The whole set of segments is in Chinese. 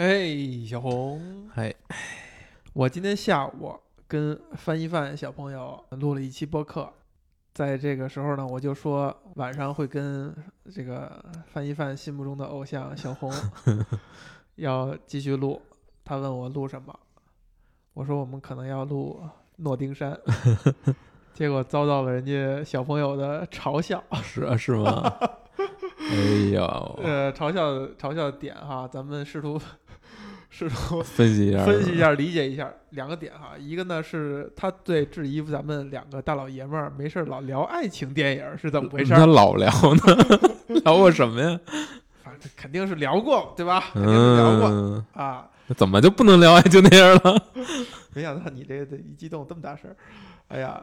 嘿，小红，嗨，我今天下午跟翻译饭小朋友录了一期播客，在这个时候呢，我就说晚上会跟这个翻译饭心目中的偶像小红 要继续录。他问我录什么，我说我们可能要录诺丁山，结果遭到了人家小朋友的嘲笑。是啊，是吗？哎呦，呃，嘲笑嘲笑点哈，咱们试图试图 分析一下，分析一下，理解一下两个点哈。一个呢是他对质疑咱们两个大老爷们儿没事儿老聊爱情电影是怎么回事？他老聊呢，聊过什么呀？反正肯定是聊过，对吧？肯定是聊过嗯，啊。怎么就不能聊爱情电影了？没想到你这个一激动这么大事儿，哎呀。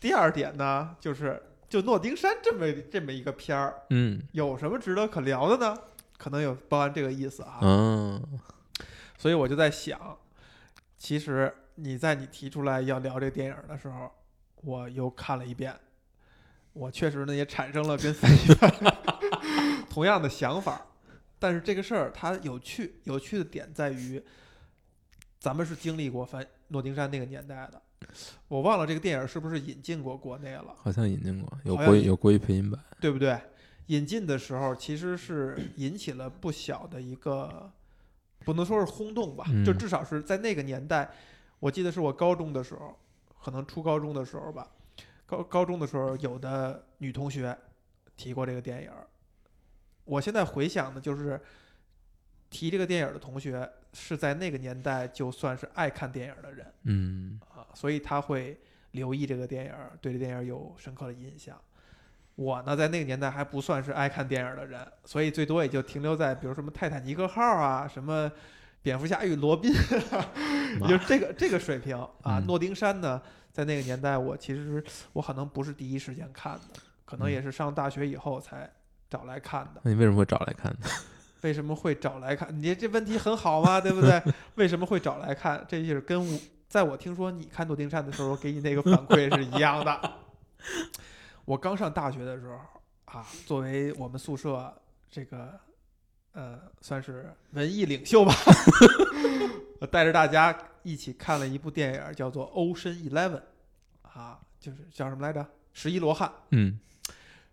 第二点呢，就是就诺丁山这么这么一个片儿，嗯有什么值得可聊的呢？可能有包含这个意思啊。嗯，所以我就在想，其实你在你提出来要聊这个电影的时候，我又看了一遍，我确实呢也产生了跟三一般 同样的想法。但是这个事儿它有趣，有趣的点在于，咱们是经历过翻诺丁山那个年代的。我忘了这个电影是不是引进过国内了，好像引进过，有国有国语配音版，对不对？引进的时候其实是引起了不小的一个，不能说是轰动吧，嗯就至少是在那个年代，我记得是我高中的时候，可能初高中的时候吧，高高中的时候有的女同学提过这个电影儿。我现在回想的就是，提这个电影的同学是在那个年代就算是爱看电影的人。嗯啊，所以他会留意这个电影，对这电影有深刻的印象。我呢，在那个年代还不算是爱看电影的人，所以最多也就停留在比如什么《泰坦尼克号》啊，什么《蝙蝠侠与罗宾》啊，也就这个这个水平啊。嗯诺丁山呢，在那个年代，我其实我可能不是第一时间看的，可能嗯也是上大学以后才找来看的。那你为什么会找来看呢？为什么会找来看？你这问题很好嘛，对不对？为什么会找来看？这就是跟我在我听说你看诺丁山的时候，给你那个反馈是一样的。我刚上大学的时候啊，作为我们宿舍这个呃，算是文艺领袖吧，我带着大家一起看了一部电影，叫做《Ocean Eleven》，啊，就是叫什么来着？十一罗汉。嗯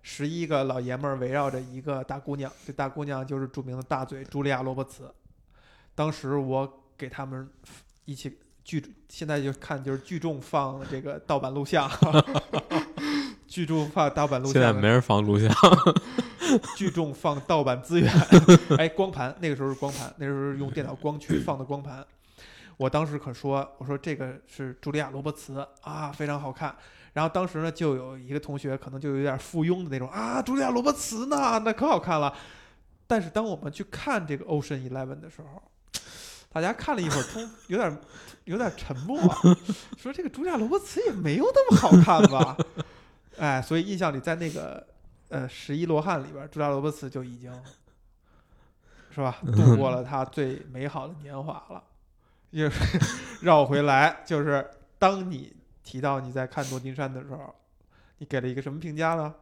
十一个老爷们儿围绕着一个大姑娘，这大姑娘就是著名的大嘴茱莉亚·罗伯茨。当时我给他们一起聚，现在就看就是聚众放这个盗版录像，聚众放盗版录像，现在没人放录像，聚众放盗版资源。哎，光盘那个时候是光盘，那时候是用电脑光驱放的光盘。我当时可说，我说这个是茱莉亚·罗伯茨啊，非常好看。然后当时呢，就有一个同学可能就有点附庸的那种啊，茱莉亚·罗伯茨呢，那可好看了。但是当我们去看这个《Ocean Eleven》的时候，大家看了一会儿，通有点有点沉默，说这个茱莉亚·罗伯茨也没有那么好看吧？哎，所以印象里在那个呃《十一罗汉》里边，茱莉亚·罗伯茨就已经是吧，度过了他最美好的年华了。也是绕回来，就是当你提到你在看诺丁山的时候，你给了一个什么评价呢？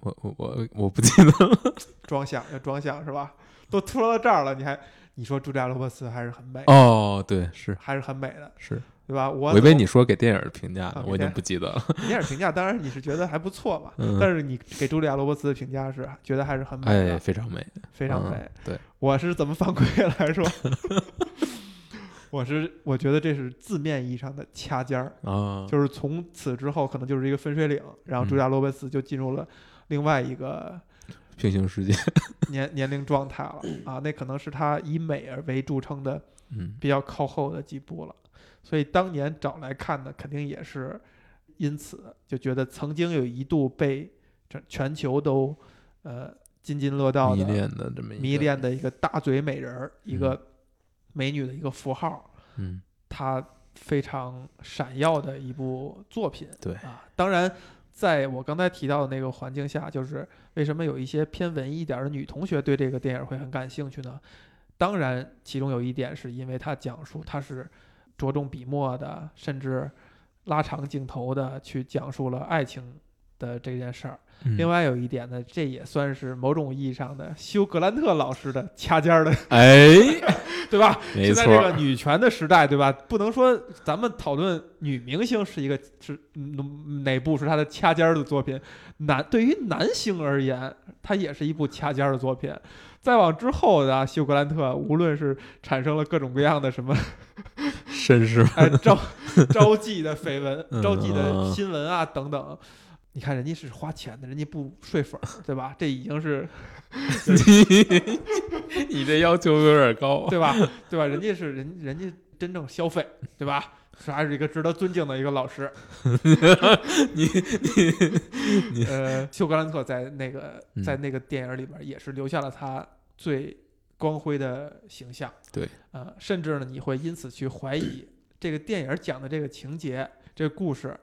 我我我我不记得了。装想要装想是吧？都说到这儿了，你还你说茱莉亚·罗伯茨还是很美，哦，对，是还是很美的，是，对吧？我我以为你说给电影的评价我已经不记得了。电影评价，当然你是觉得还不错嘛，嗯但是你给茱莉亚·罗伯茨的评价是觉得还是很美的，哎，非常美，嗯非常美。对，我是怎么反馈来说？我是我觉得这是字面意义上的掐尖儿，啊，就是从此之后可能就是一个分水岭，然后嗯茱莉亚·罗伯茨就进入了另外一个平行世界，年年龄状态了啊，那可能是他以美而为著称的嗯比较靠后的几部了，所以当年找来看的肯定也是因此就觉得曾经有一度被全全球都呃津津乐道的迷恋的这么一个迷，恋的一个大嘴美人儿，一嗯个美女的一个符号，嗯她非常闪耀的一部作品。对啊，当然，在我刚才提到的那个环境下，就是为什么有一些偏文艺一点儿的女同学对这个电影会很感兴趣呢？当然，其中有一点是因为它讲述它是着重笔墨的，甚至拉长镜头的去讲述了爱情的这件事儿。嗯另外有一点呢，这也算是某种意义上的休格兰特老师的掐尖儿的哎，对吧？没现在这个，女权的时代，对吧？不能说咱们讨论女明星是一个是嗯哪部是她的掐尖儿的作品，男对于男星而言，它也是一部掐尖儿的作品。再往之后的啊休格兰特，无论是产生了各种各样的什么绅士，哎招招妓的绯闻、嗯招妓的新闻啊等等，你看人家是花钱的，人家不睡粉儿，对吧？这已经是 你你这要求有点高，对吧？对吧？人家是人人家真正消费，对吧？是还是一个值得尊敬的一个老师。你你呃，休格兰特在那个嗯在那个电影里边也是留下了他最光辉的形象。对，呃，甚至呢，你会因此去怀疑这个电影讲的这个情节、这个故事。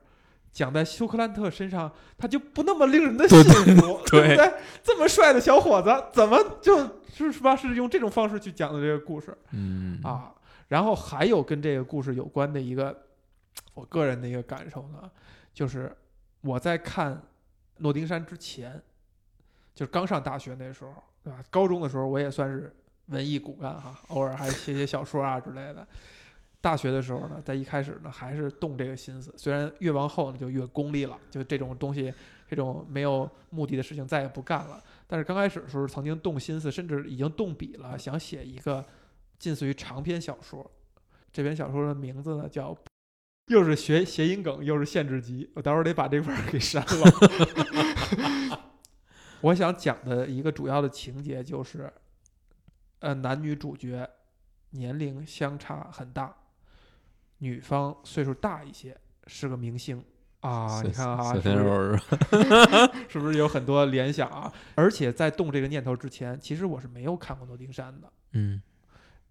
讲在休克兰特身上，他就不那么令人的信服，对不对？这么帅的小伙子，怎么就是是吧？是用这种方式去讲的这个故事？嗯，啊。然后还有跟这个故事有关的一个，我个人的一个感受呢，就是我在看《诺丁山》之前，就是刚上大学那时候，对吧？高中的时候我也算是文艺骨干哈，偶尔还写写小说啊之类的。大学的时候呢，在一开始呢还是动这个心思，虽然越往后呢就越功利了，就这种东西，这种没有目的的事情再也不干了。但是刚开始的时候曾经动心思，甚至已经动笔了，想写一个近似于长篇小说。这篇小说的名字呢叫，又是学谐音梗，又是限制级，我待会儿得把这块儿给删了。我想讲的一个主要的情节就是，呃，男女主角年龄相差很大，女方岁数大一些，是个明星啊。你看啊，是 是不是有很多联想啊？而且在动这个念头之前，其实我是没有看过《诺丁山》的。嗯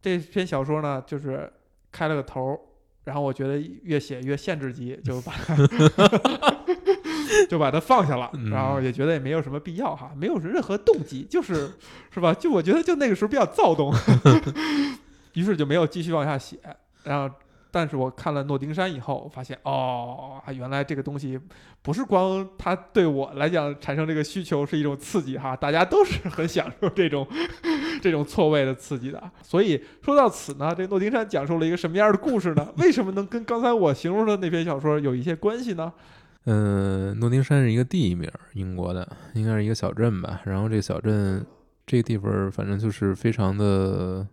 这篇小说呢，就是开了个头儿，然后我觉得越写越限制级，就把它 就把它放下了，嗯然后也觉得也没有什么必要哈，没有任何动机，就是是吧？就我觉得就那个时候比较躁动，于是就没有继续往下写。然后，但是我看了《诺丁山》以后，发现哦，原来这个东西不是光它对我来讲产生这个需求是一种刺激哈，大家都是很享受这种 这种错位的刺激的。所以说到此呢，这《诺丁山》讲述了一个什么样的故事呢？为什么能跟刚才我形容的那篇小说有一些关系呢？嗯，诺丁山是一个地名，英国的，应该是一个小镇吧。然后这个小镇这个地方，反正就是非常的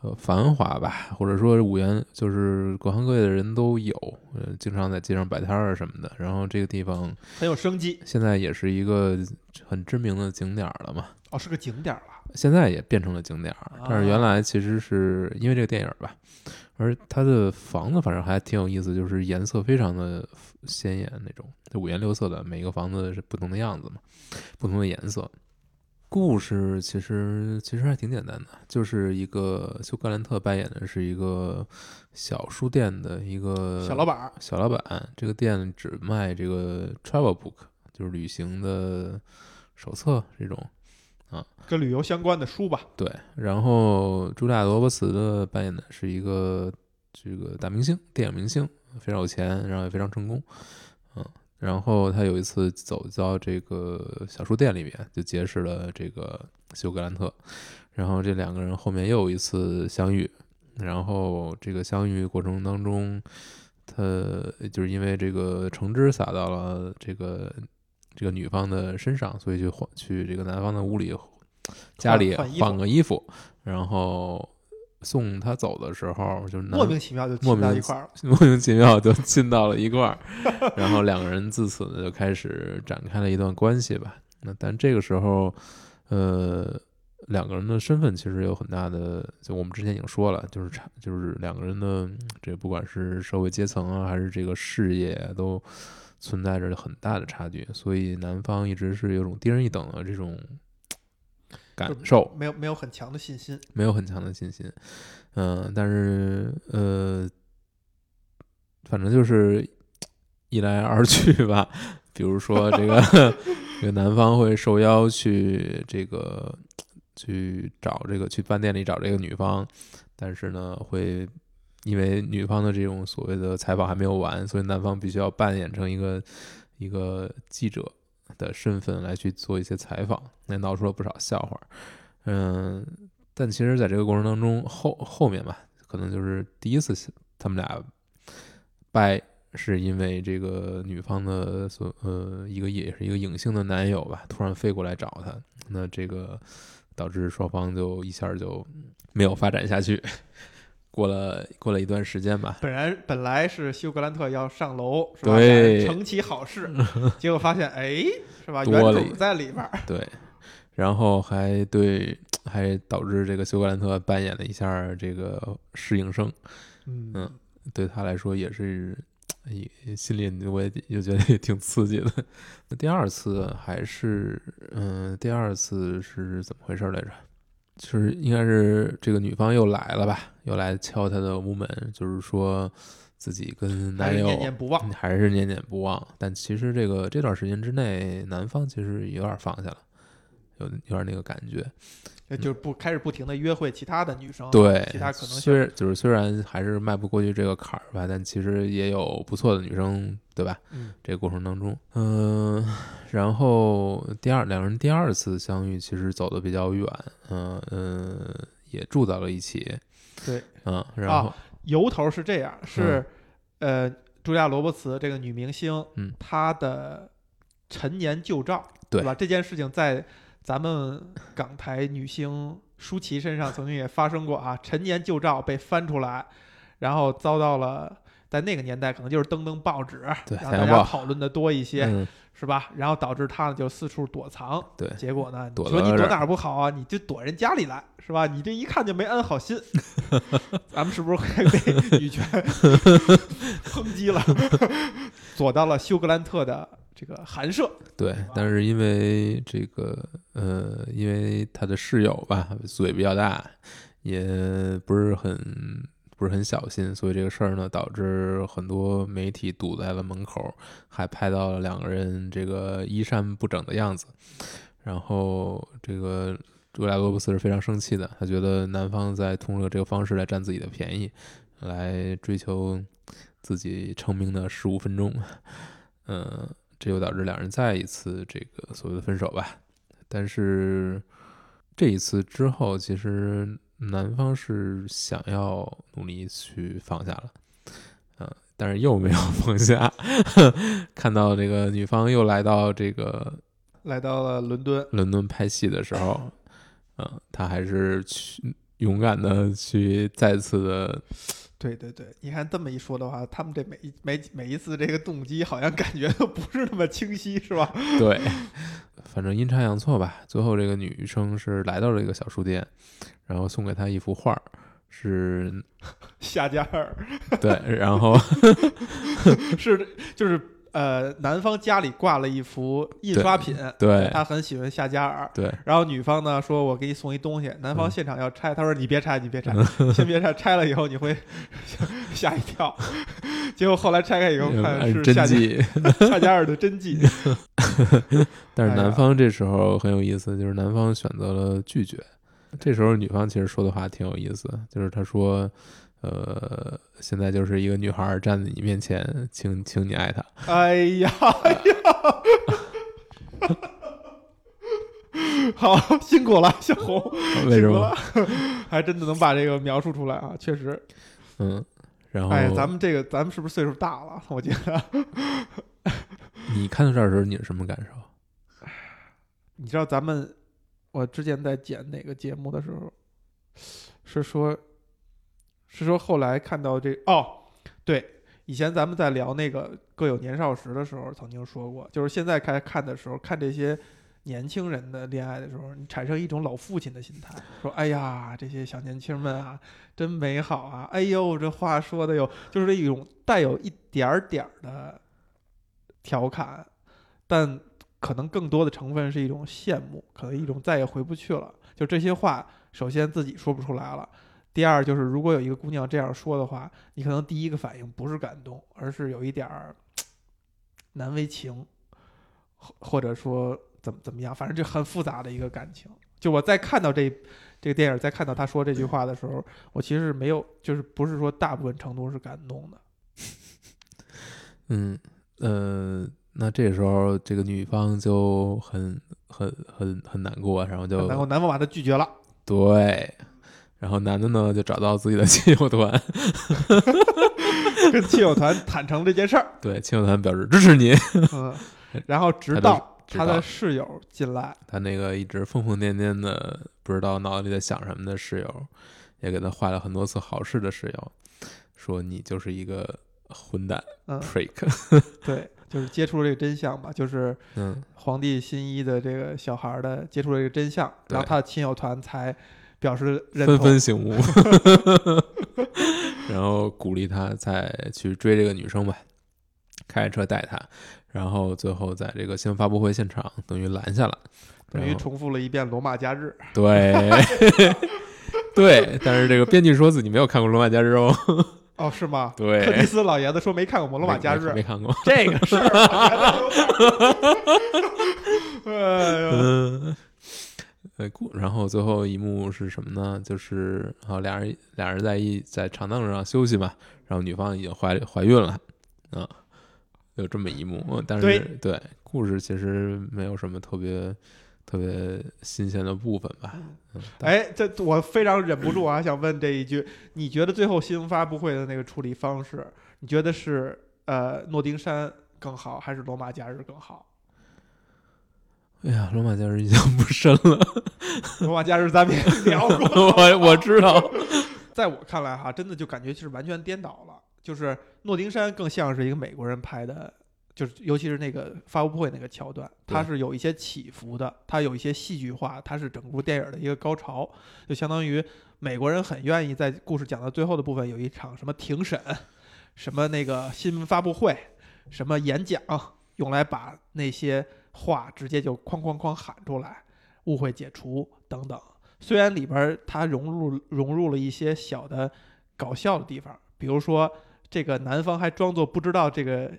呃繁华吧，或者说五颜就是各行各业的人都有，呃，经常在街上摆摊儿啊什么的。然后这个地方很有生机现在也是一个很知名的景点儿了嘛。哦，是个景点儿了。现在也变成了景点儿，但是原来其实是因为这个电影儿吧，而它的房子反正还挺有意思，就是颜色非常的鲜艳那种，就五颜六色的，每个房子是不同的样子嘛，不同的颜色。故事其实其实还挺简单的，就是一个休格兰特扮演的是一个小书店的一个小老板小老板，这个店只卖这个 travel book，就是旅行的手册这种啊。跟旅游相关的书吧。对，然后朱莉亚·罗伯茨的扮演的是一个这个大明星，电影明星，非常有钱，然后也非常成功，嗯，然后他有一次走到这个小书店里面，就结识了这个休格兰特，然后这两个人后面又有一次相遇，然后这个相遇过程当中，他就是因为这个橙汁洒到了这个这个女方的身上，所以就换去这个男方的屋里家里换个衣服，然后送他走的时候，就莫名其妙就莫名亲到一块儿了。莫名其妙就亲到了一块儿，然后两个人自此呢就开始展开了一段关系吧。那但这个时候，呃，两个人的身份其实有很大的，就我们之前已经说了，就是差，就是两个人的这不管是社会阶层啊，还是这个事业啊，都存在着很大的差距，所以男方一直是有种低人一等的这种感受。没有没有很强的信心。没有很强的信心，嗯、但是呃，反正就是一来二去吧。比如说这个 这个男方会受邀去这个去找这个去饭店里找这个女方，但是呢会因为女方的这种所谓的采访还没有完，所以男方必须要扮演成一个一个记者的身份来去做一些采访，那闹出了不少笑话。嗯，但其实在这个过程当中，后后面吧，可能就是第一次他们俩掰，是因为这个女方的所呃一个也是一个隐性的男友吧，突然飞过来找她，那这个导致双方就一下就没有发展下去。过了过了一段时间吧，本来本来是休格兰特要上楼，是吧？对成其好事，结果发现，哎，是吧？多原主在里边儿，对，然后还对，还导致这个休格兰特扮演了一下这个适应生，嗯嗯对他来说也是，也心里我也就觉得也挺刺激的。那第二次还是，嗯，第二次是怎么回事来着？就是应该是这个女方又来了吧，又来敲他的屋门，就是说自己跟男友还是念念不忘。还是念念不忘。但其实这个这段时间之内，男方其实有点放下了，有有点那个感觉。呃就是不开始不停的约会其他的女生，对，其他可能虽然就是虽然还是迈不过去这个坎儿吧，但其实也有不错的女生，对吧？嗯，这个过程当中，嗯、然后第二两人第二次相遇，其实走的比较远，嗯、嗯、也住到了一起，对，嗯，然后、由头是这样，是、呃，朱莉亚·罗伯茨这个女明星，嗯她的陈年旧照，对吧？这件事情在咱们港台女星舒淇身上曾经也发生过啊，陈年旧照被翻出来，然后遭到了。在那个年代，可能就是登登报纸，对让大家讨论的多一些，嗯，是吧？然后导致她呢就四处躲藏，对结果呢，说你躲哪儿不好啊？你就躲人家里来，是吧？你这一看就没安好心，咱们是不是会被女权 抨击了？躲到了休格兰特的这个寒舍，对，但是因为这个呃，因为他的室友吧嘴比较大，也不是很不是很小心，所以这个事儿呢，导致很多媒体堵在了门口，还拍到了两个人这个衣衫不整的样子。然后这个朱拉·罗伯茨是非常生气的，他觉得男方在通过这个方式来占自己的便宜，来追求自己成名的十五分钟。嗯，这就导致两人再一次这个所谓的分手吧。但是这一次之后，其实男方是想要努力去放下了，嗯，但是又没有 放下。看到这个女方又来到这个来到了伦敦，伦敦拍戏的时候，嗯，他还是去勇敢的去再次的，对对对，你看这么一说的话，他们这每一每每一次这个动机好像感觉都不是那么清晰，是吧？对，反正阴差阳错吧，最后这个女生是来到了一个小书店，然后送给他一幅画儿，是夏加尔对，然后 是就是呃，男方家里挂了一幅印刷品，对他很喜欢夏加尔，对然后女方呢说：“我给你送一东西。”男方嗯现场要拆，他说：“你别拆，你别拆，先别拆，拆了以后你会 吓一跳。”结果后来拆开以后看是夏加迹，夏加尔的真迹。但是男方这时候很有意思，就是男方选择了拒绝。这时候女方其实说的话挺有意思，就是她说：“呃，现在就是一个女孩儿站在你面前，请请你爱她。哎呀 哎呀！好辛苦了，小红，”为什么？还真的能把这个描述出来啊，确实。嗯，然后哎，咱们这个，咱们是不是岁数大了？我觉得，你看到这儿的时候，你是什么感受？你知道咱们，我之前在剪哪个节目的时候，是说，是说后来看到这哦，对，以前咱们在聊那个各有年少时的时候，曾经说过，就是现在开看的时候，看这些年轻人的恋爱的时候，你产生一种老父亲的心态，说，哎呀，这些小年轻们啊，真美好啊，哎呦，这话说的有，就是这一种带有一点点儿的调侃，但可能更多的成分是一种羡慕，可能一种再也回不去了。就这些话，首先自己说不出来了。第二就是，如果有一个姑娘这样说的话，你可能第一个反应不是感动，而是有一点儿难为情，或或者说怎么怎么样，反正就很复杂的一个感情。就我在看到这这个电影，在看到他说这句话的时候，我其实是没有，就是不是说大部分程度是感动的。嗯呃，那这时候这个女方就很很很很难过，然后就然后男方把她拒绝了。对，然后男的呢就找到自己的亲友团，跟亲友团坦诚这件事儿，对亲友团表示支持你。嗯，然后直到他的室友进来，他那个一直疯疯癫癫的，不知道脑子里在想什么的室友，也给他坏了很多次好事的室友，说你就是一个混蛋嗯、，prick。对，就是接触了这个真相吧，就是嗯，皇帝新一的这个小孩儿的接触了这个真相，然后他的亲友团才表示认纷同。纷醒悟，然后鼓励他再去追这个女生吧，开着车带她，然后最后在这个新闻发布会现场等于拦下了，等于重复了一遍罗马假日。对。对，但是这个编剧说自己没有看过《罗马假日》哦，哦，是吗？对柯蒂斯老爷子说没看过《罗马假日没》没看过。这个 哎呦，嗯，呃，故然后最后一幕是什么呢？就是啊，俩人俩人在一在长凳上休息嘛，然后女方已经怀怀孕了啊，有这么一幕。但是对故事其实没有什么特别特别新鲜的部分吧。嗯，哎，这我非常忍不住啊，想问这一句：你觉得最后新闻发布会的那个处理方式，你觉得是呃诺丁山更好，还是罗马假日更好？哎呀，罗马假日印象 不深了，罗马假日咱们也 聊过，我我知道，在我看来哈，真的就感觉是完全颠倒了。就是诺丁山更像是一个美国人拍的，就是尤其是那个发布会那个桥段，它是有一些起伏的，它有一些戏剧化，它是整部电影的一个高潮，就相当于美国人很愿意在故事讲到最后的部分有一场什么庭审，什么那个新闻发布会，什么演讲，用来把那些话直接就哐哐哐喊出来，误会解除等等。虽然里边儿它融入融入了一些小的搞笑的地方，比如说这个男方还装作不知道这个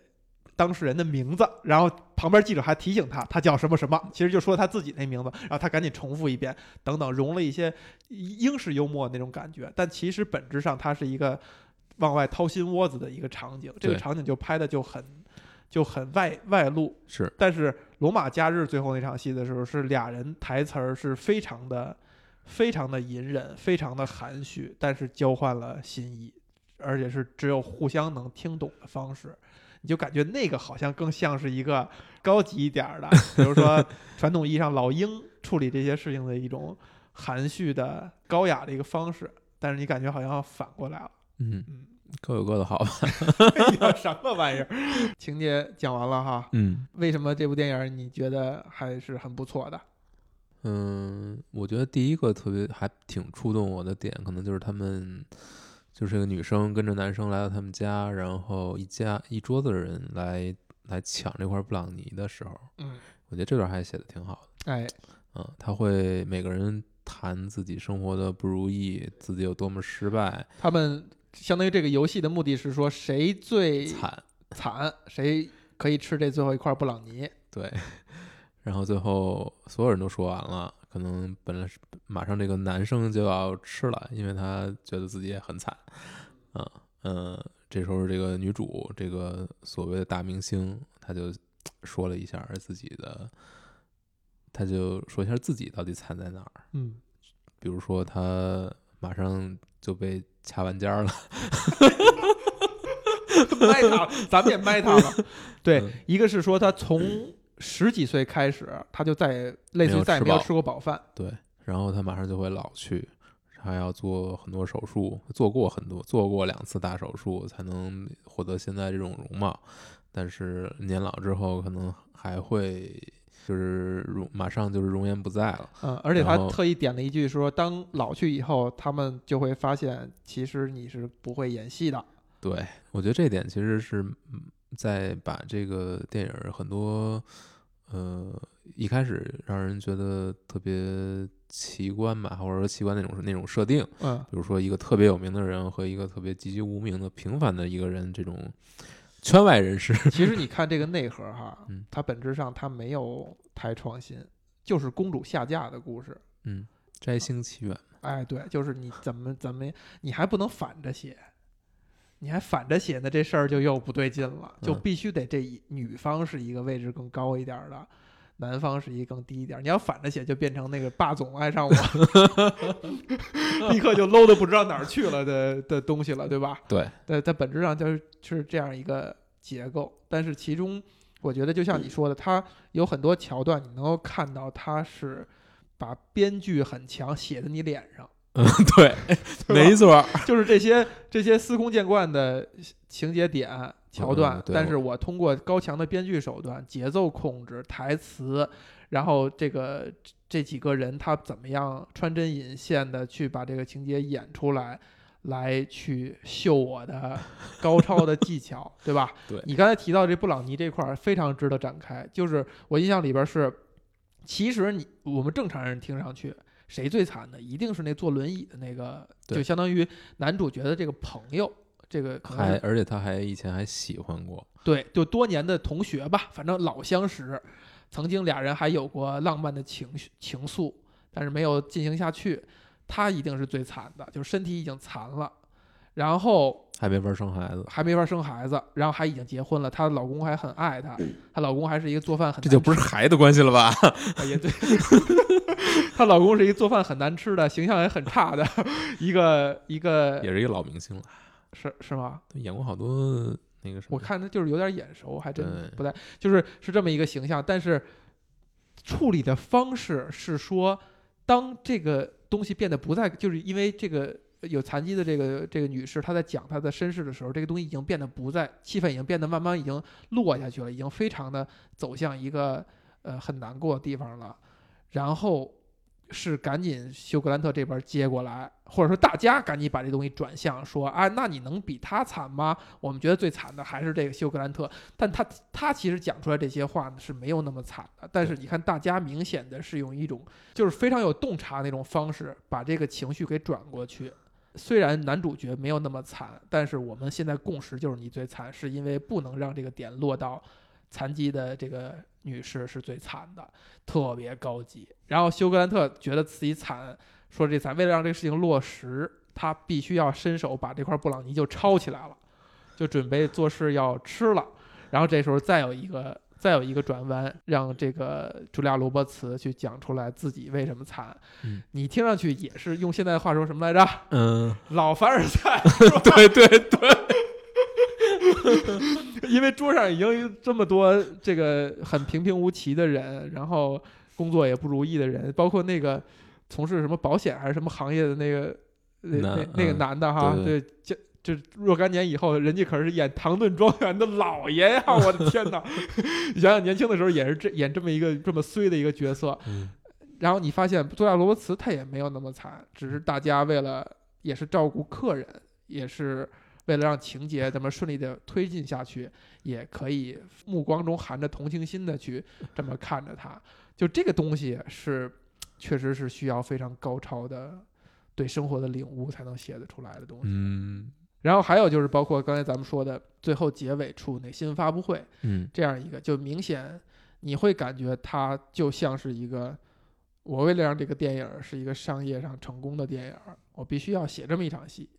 当事人的名字，然后旁边记者还提醒他他叫什么什么，其实就说他自己那名字，然后他赶紧重复一遍，等等，融了一些英式幽默那种感觉，但其实本质上它是一个往外掏心窝子的一个场景，这个场景就拍的就很就很外外露，是但是罗马假日最后那场戏的时候，是俩人台词儿是非常的、非常的隐忍，非常的含蓄，但是交换了心意，而且是只有互相能听懂的方式。你就感觉那个好像更像是一个高级一点儿的，比如说传统意义上老鹰处理这些事情的一种含蓄的、高雅的一个方式，但是你感觉好像反过来了。嗯嗯，各有各的好吧。哎呀，什么玩意儿？情节讲完了哈，嗯为什么这部电影你觉得还是很不错的？嗯，我觉得第一个特别还挺触动我的点，可能就是他们就是这个女生跟着男生来到他们家，然后一家一桌子的人来来抢这块布朗尼的时候，嗯，我觉得这段还写的挺好的。哎，嗯，他会每个人谈自己生活的不如意，自己有多么失败他们相当于这个游戏的目的是说谁最惨，惨，谁可以吃这最后一块布朗尼。对。然后最后所有人都说完了，可能本来是马上这个男生就要吃了，因为他觉得自己也很惨，啊，嗯，这时候这个女主，这个所谓的大明星，她就说了一下自己的，她就说一下自己到底惨在哪儿，嗯，比如说她马上就被掐完尖儿了，卖他了，咱们也卖他了。对嗯，一个是说他从十几岁开始，他就再也类似再也没有吃过饱饭。对，然后她马上就会老去，还要做很多手术，做过很多，做过两次大手术才能获得现在这种容貌。但是年老之后，可能还会就是容马上就是容颜不在了。嗯，而且他特意点了一句说，当老去以后，他们就会发现，其实你是不会演戏的。对我觉得这点其实是嗯在把这个电影儿很多呃一开始让人觉得特别奇观吧，或者说奇观那种那种设定，嗯，比如说一个特别有名的人和一个特别籍籍无名的平凡的一个人，这种圈外人士，其实你看这个内核哈嗯，它本质上它没有太创新，就是公主下嫁的故事。嗯，摘星奇缘，哎，对，就是你怎么怎么，你还不能反着写，你还反着写呢，这事儿就又不对劲了，就嗯。必须得这一女方是一个位置更高一点儿的，男方是一更低一点儿。你要反着写，就变成那个霸总爱上我，立刻就 low 的不知道哪儿去了的的东西了，对吧？对，在在本质上就是是这样一个结构，但是其中我觉得就像你说的，它有很多桥段，你能够看到它是把编剧很强写在你脸上，嗯，对没错，就是这些这些司空见惯的情节点桥段，嗯但是我通过高强的编剧手段、节奏控制、台词，然后这个这几个人他怎么样穿针引线的去把这个情节演出来。来去秀我的 高超的技巧，对吧？对你刚才提到这布朗尼这块儿非常值得展开，就是我印象里边是，其实你我们正常人听上去，谁最惨的一定是那坐轮椅的那个，就相当于男主角的这个朋友，这个可能还而且他还以前还喜欢过，对，就多年的同学吧，反正老相识，曾经俩人还有过浪漫的情绪情愫，但是没有进行下去。她一定是最惨的，就是身体已经残了，然后还没法生孩子，还没法生孩子，然后还已经结婚了，她的老公还很爱她，她老公还是一个做饭很这就不是孩子关系了吧？啊也对，她老公是一个做饭很难吃的，形象也很差的 一个一个也是一个老明星了，是是吗？演过好多那个什么，我看他就是有点眼熟，还真不太，就是是这么一个形象，但是处理的方式是说，当这个东西变得不再，就是因为这个有残疾的这个这个女士，她在讲她的身世的时候，这个东西已经变得不再，气氛已经变得慢慢已经落下去了，已经非常的走向一个呃很难过的地方了，然后。是赶紧休格兰特这边接过来，或者说大家赶紧把这东西转向，说啊，那你能比他惨吗？我们觉得最惨的还是这个休格兰特，但他他其实讲出来这些话呢是没有那么惨的，但是你看大家明显的是用一种就是非常有洞察那种方式把这个情绪给转过去。虽然男主角没有那么惨，但是我们现在共识就是你最惨，是因为不能让这个点落到残疾的这个女士是最惨的，特别高级。然后休格兰特觉得自己惨，说这惨，为了让这个事情落实，他必须要伸手把这块布朗尼就抄起来了，就准备做事要吃了。然后这时候再有一个再有一个转弯，让这个茱莉亚·罗伯茨去讲出来自己为什么惨。嗯你听上去也是用现在的话说什么来着？嗯，老凡尔赛，对对对，因为桌上已经有这么多这个很平平无奇的人，然后工作也不如意的人，包括那个从事什么保险还是什么行业的那个那那那个嗯男的哈，对对，就就若干年以后，人家可是演唐顿庄园的老爷呀！我的天哪！你 想想年轻的时候也是这演这么一个这么衰的一个角色，嗯然后你发现多亚罗伯茨他也没有那么惨，只是大家为了也是照顾客人，也是为了让情节这么顺利的推进下去，也可以目光中含着同情心的去这么看着他。就这个东西是，确实是需要非常高超的对生活的领悟才能写得出来的东西。嗯。然后还有就是包括刚才咱们说的最后结尾处那新闻发布会，嗯。这样一个，就明显你会感觉它就像是一个，我为了让这个电影是一个商业上成功的电影，我必须要写这么一场戏，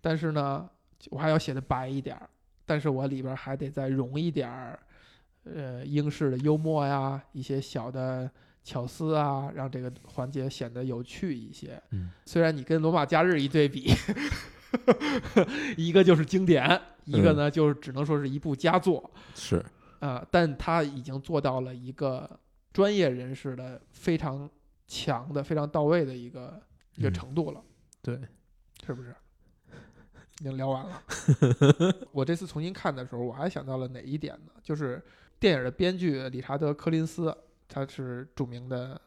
但是呢，我还要写的白一点儿，但是我里边还得再融一点儿，呃，英式的幽默呀，一些小的巧思啊，让这个环节显得有趣一些。嗯虽然你跟《罗马假日》一对比，一个就是经典，一个呢就是只能说是一部佳作。是，啊、但他已经做到了一个专业人士的非常强的、非常到位的一个一个嗯程度了，对，是不是？已经聊完了。我这次重新看的时候，我还想到了哪一点呢？就是电影的编剧理查德·柯林斯，他是著名的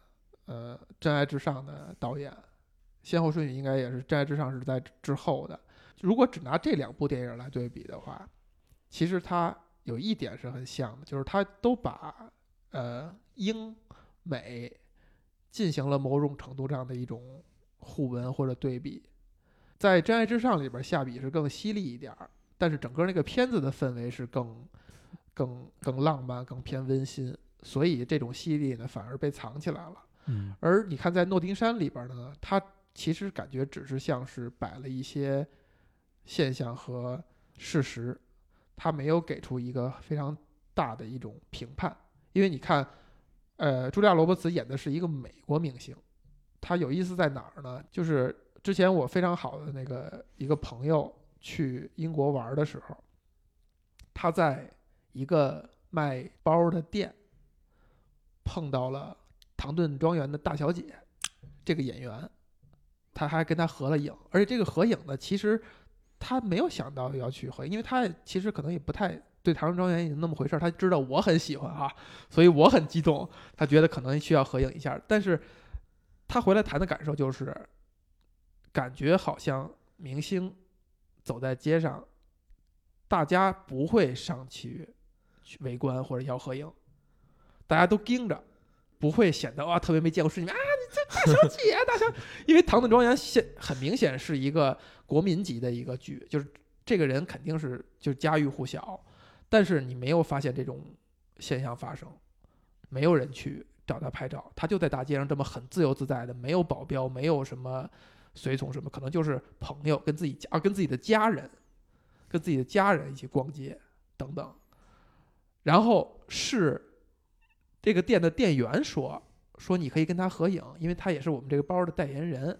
呃《真爱至上》的导演，先后顺序应该也是《真爱至上》是在之后的。如果只拿这两部电影来对比的话，其实它有一点是很像的，就是它都把呃英美进行了某种程度上的一种互文或者对比。在《真爱至上》里边，下笔是更犀利一点儿，但是整个那个片子的氛围是更、更、更浪漫、更偏温馨，所以这种犀利呢反而被藏起来了。嗯而你看在《诺丁山》里边呢，它其实感觉只是像是摆了一些现象和事实，它没有给出一个非常大的一种评判。因为你看，呃，茱莉亚·罗伯茨演的是一个美国明星，她有意思在哪儿呢？就是之前我非常好的那个一个朋友去英国玩的时候，他在一个卖包的店碰到了唐顿庄园的大小姐这个演员，他还跟他合了影，而且这个合影呢，其实他没有想到要去合，因为他其实可能也不太对唐顿庄园有那么回事儿，他知道我很喜欢啊，所以我很激动，他觉得可能需要合影一下，但是他回来谈的感受就是，感觉好像明星走在街上，大家不会上去去围观或者要合影，大家都盯着，不会显得哇特别没见过世面啊，你这大小姐大小，因为《唐顿庄园》现很明显是一个国民级的一个剧，就是这个人肯定是就家喻户晓，但是你没有发现这种现象发生，没有人去找他拍照，他就在大街上这么很自由自在的，没有保镖，没有什么随从什么，可能就是朋友跟自己家跟自己的家人，跟自己的家人一起逛街等等。然后是这个店的店员说说你可以跟他合影，因为他也是我们这个包的代言人，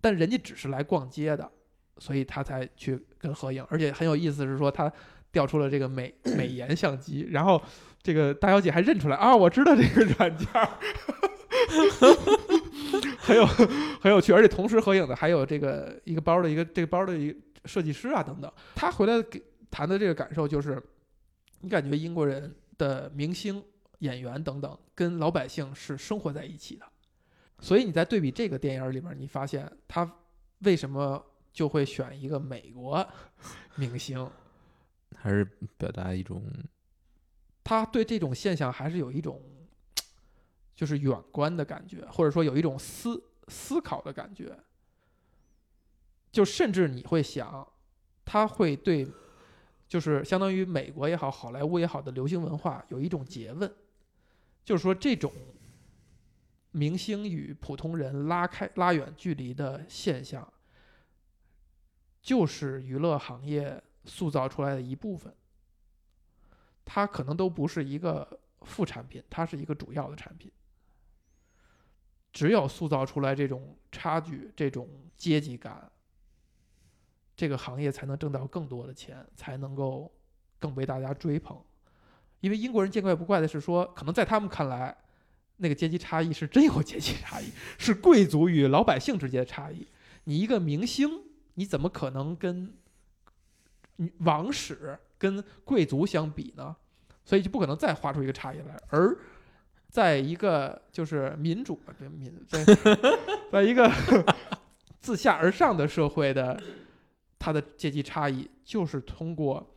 但人家只是来逛街的，所以他才去跟合影。而且很有意思是说他调出了这个美美颜相机，然后这个大小姐还认出来啊，我知道这个软件儿，很有很有趣。而且同时合影的还有这个一个包的一个这个包的一设计师啊等等。他回来给谈的这个感受就是，你感觉英国人的明星、演员等等跟老百姓是生活在一起的，所以你在对比这个电影里面，你发现他为什么就会选一个美国明星？还是表达一种他对这种现象还是有一种就是远观的感觉，或者说有一种思思考的感觉。就甚至你会想，他会对，就是相当于美国也好，好莱坞也好的流行文化有一种诘问，就是说这种明星与普通人拉开拉远距离的现象，就是娱乐行业塑造出来的一部分。它可能都不是一个副产品，它是一个主要的产品。只有塑造出来这种差距、这种阶级感，这个行业才能挣到更多的钱，才能够更被大家追捧。因为英国人见怪不怪的是说，可能在他们看来，那个阶级差异是真有阶级差异，是贵族与老百姓之间的差异。你一个明星，你怎么可能跟王室跟贵族相比呢？所以就不可能再画出一个差异来。而在一个就是民主这民在 在一个自下而上的社会的，它的阶级差异就是通过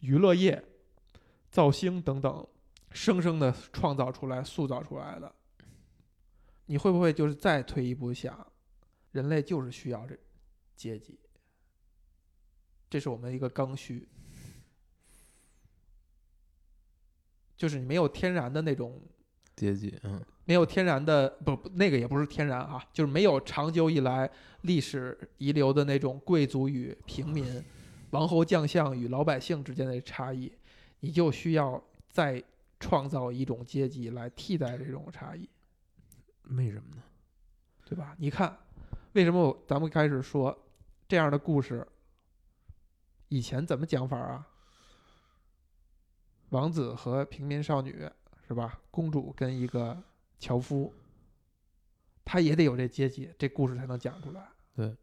娱乐业、造星等等，生生的创造出来、塑造出来的。你会不会就是再退一步想，人类就是需要这阶级，这是我们一个刚需。就是你没有天然的那种，阶级，嗯，没有天然的不不那个也不是天然啊，就是没有长久以来历史遗留的那种贵族与平民、王侯将相与老百姓之间的差异，你就需要再创造一种阶级来替代这种差异，为什么呢？对吧？你看，为什么我咱们开始说这样的故事，以前怎么讲法啊？王子和平民少女是吧？公主跟一个樵夫，他也得有这阶级，这故事才能讲出来。对，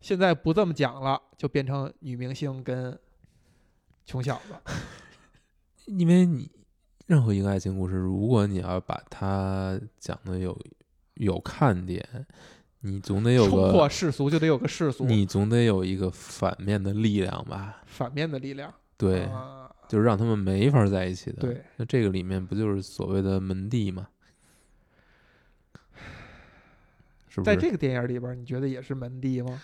现在不这么讲了，就变成女明星跟穷小子。因为你任何一个爱情故事，如果你要把它讲的有有看点，你总得有个冲破，世俗就得有个世俗，你总得有一个反面的力量吧？反面的力量。对，啊，就是让他们没法在一起的。对，那这个里面不就是所谓的门第吗？是不是？在这个电影里边，你觉得也是门第吗？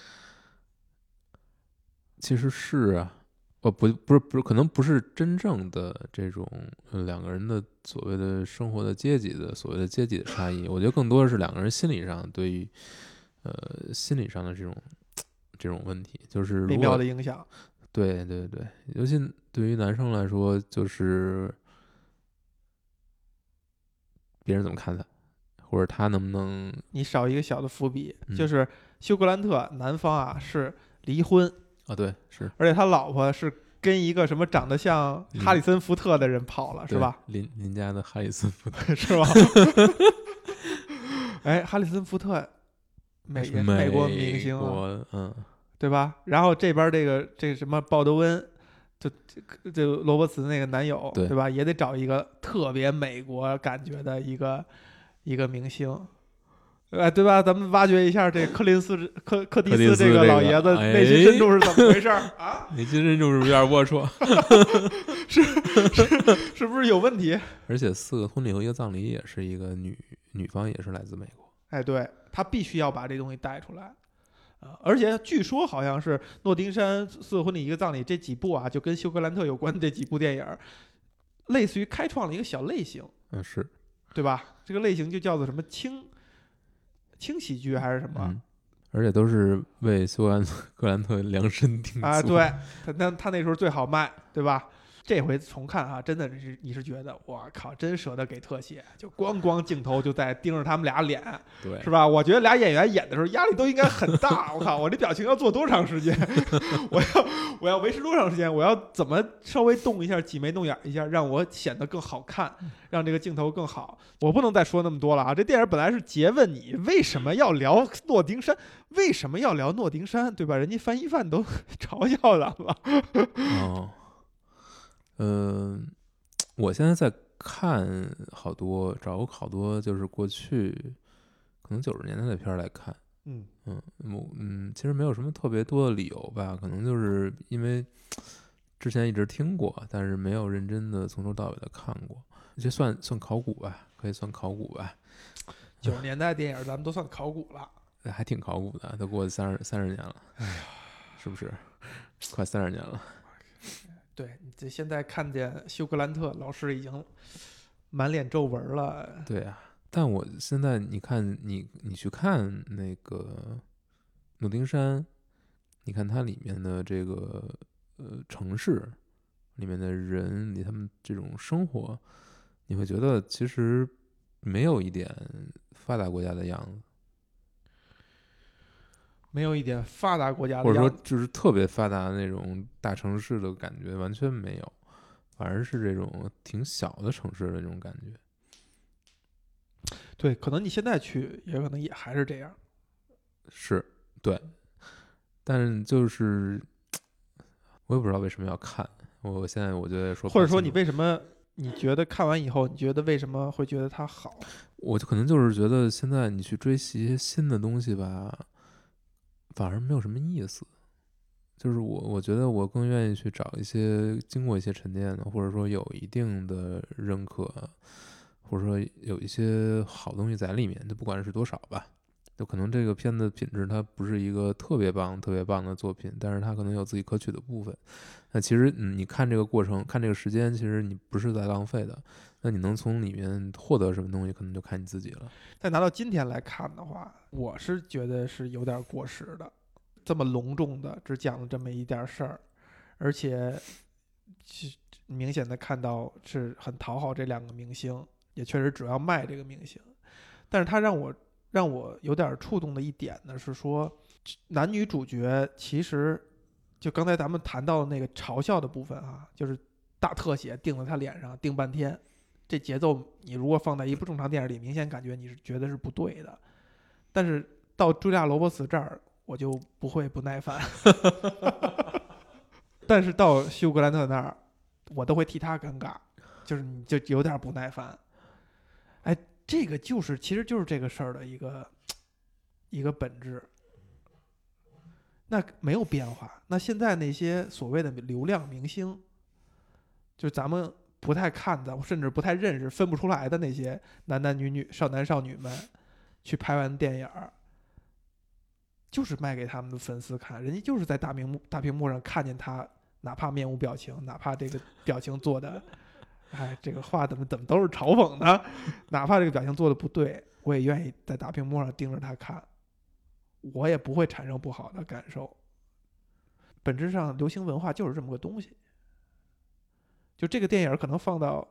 其实是啊，哦，不，不是，不是，可能不是真正的这种呃两个人的所谓的生活的阶级的所谓的阶级的差异，我觉得更多的是两个人心理上对于呃心理上的这种这种问题，就是微妙的影响。对对对，尤其对于男生来说，就是别人怎么看他，或者他能不能你少一个小的伏笔，嗯。就是休格兰特男方啊是离婚，啊？对，是而且他老婆是跟一个什么长得像嗯哈里森福特的人跑了，是吧？？邻邻家的哈里森福特，是吧？哎，哈里森福特，美美国明星啊，嗯，对吧？然后这边这个这个什么鲍德温，就这这罗伯茨那个男友，对吧？也得找一个特别美国感觉的一个一个明星。哎，对吧？咱们挖掘一下这柯林斯柯柯蒂斯这个老爷子哎内心深处是怎么回事儿 啊？内心深处是不是有点龌龊？是是不是有问题？而且四个婚礼和一个葬礼也是一个女女方也是来自美国，哎，对他必须要把这东西带出来啊！而且据说好像是诺丁山四个婚礼一个葬礼这几部啊，就跟休格兰特有关的这几部电影，类似于开创了一个小类型，嗯是，对吧？这个类型就叫做什么轻轻喜剧还是什么、嗯，而且都是为苏格兰 格兰特量身定做啊？对，他那他那时候最好卖，对吧？这回重看啊，真的是你是觉得我靠，真舍得给特写，就光光镜头就在盯着他们俩脸，对是吧？我觉得俩演员演的时候压力都应该很大。我靠，我这表情要做多长时间？我要我要维持多长时间？我要怎么稍微动一下、挤眉弄眼一下，让我显得更好看，让这个镜头更好？我不能再说那么多了啊！这电影本来是诘问你为什么要聊诺丁山，为什么要聊诺丁山，对吧？人家翻译犯都 嘲笑咱了。哦，嗯、我现在在看好多，找好多就是过去可能九十年代的片儿来看，嗯嗯，我嗯，其实没有什么特别多的理由吧，可能就是因为之前一直听过，但是没有认真的从头到尾的看过，这算算考古吧，可以算考古吧，九十年代电影咱们都算考古了。哎 还挺考古的，都过去三十三十年了，哎呀，是不是？快三十年了，对这现在看见休格兰特老师已经满脸皱纹了，对啊，但我现在你看你你去看那个诺丁山，你看它里面的这个呃城市里面的人，你他们这种生活，你会觉得其实没有一点发达国家的样子，没有一点发达国家的或者说。就是特别发达的那种大城市的感觉完全没有，反而是这种挺小的城市的那种感觉。对，可能你现在去，也可能也还是这样。是对，但是就是我也不知道为什么要看。我现在我觉得说或者说你为什么你觉得看完以后，你觉得为什么会觉得它好？我就可能就是觉得现在你去追寻一些新的东西吧，反而没有什么意思。就是我我觉得我更愿意去找一些经过一些沉淀的，或者说有一定的认可，或者说有一些好东西在里面，就不管是多少吧。就可能这个片子品质它不是一个特别棒、特别棒的作品，但是它可能有自己可取的部分。那其实，你看这个过程，看这个时间，其实你不是在浪费的。那你能从里面获得什么东西，可能就看你自己了。再拿到今天来看的话，我是觉得是有点过时的。这么隆重的只讲了这么一点事儿，而且其明显的看到是很讨好这两个明星，也确实主要卖这个明星。但是他让我让我有点触动的一点呢，是说男女主角其实就刚才咱们谈到的那个嘲笑的部分啊，就是大特写定在他脸上定半天，这节奏你如果放在一部正常电影里，明显感觉你是觉得是不对的。但是到茱莉亚·罗伯茨这儿，我就不会不耐烦。但是到休格兰特那儿，我都会替他尴尬，就是你就有点不耐烦。哎，这个就是其实就是这个事儿的一个一个本质。那没有变化。那现在那些所谓的流量明星，就咱们不太看的，甚至不太认识、分不出来的那些男男女女、少男少女们，去拍完电影儿，就是卖给他们的粉丝看。人家就是在大屏幕大屏幕上看见他，哪怕面无表情，哪怕这个表情做的，哎，这个话怎么怎么都是嘲讽呢？哪怕这个表情做的不对，我也愿意在大屏幕上盯着他看。我也不会产生不好的感受。本质上，流行文化就是这么个东西。就这个电影可能放到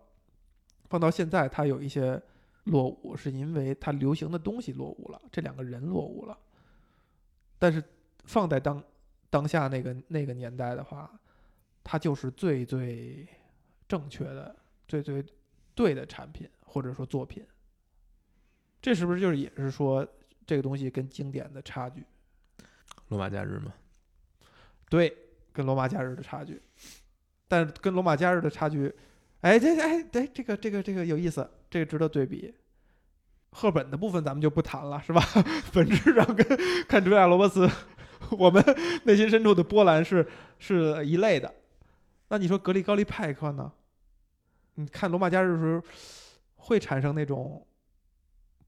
放到现在，它有一些落伍，是因为它流行的东西落伍了，这两个人落伍了。但是放在当当下那个那个年代的话，它就是最最正确的、最最对的产品或者说作品。这是不是就是也是说这个东西跟经典的差距？罗马假日嘛，对，跟罗马假日的差距，但是跟罗马假日的差距，哎，这哎对，这个这个这个有意思，这个值得对比。赫本的部分咱们就不谈了，是吧？本质上跟看茱莉亚·罗伯茨，我们内心深处的波澜是是一类的。那你说格里高利·派克呢？你看罗马假日的时候，会产生那种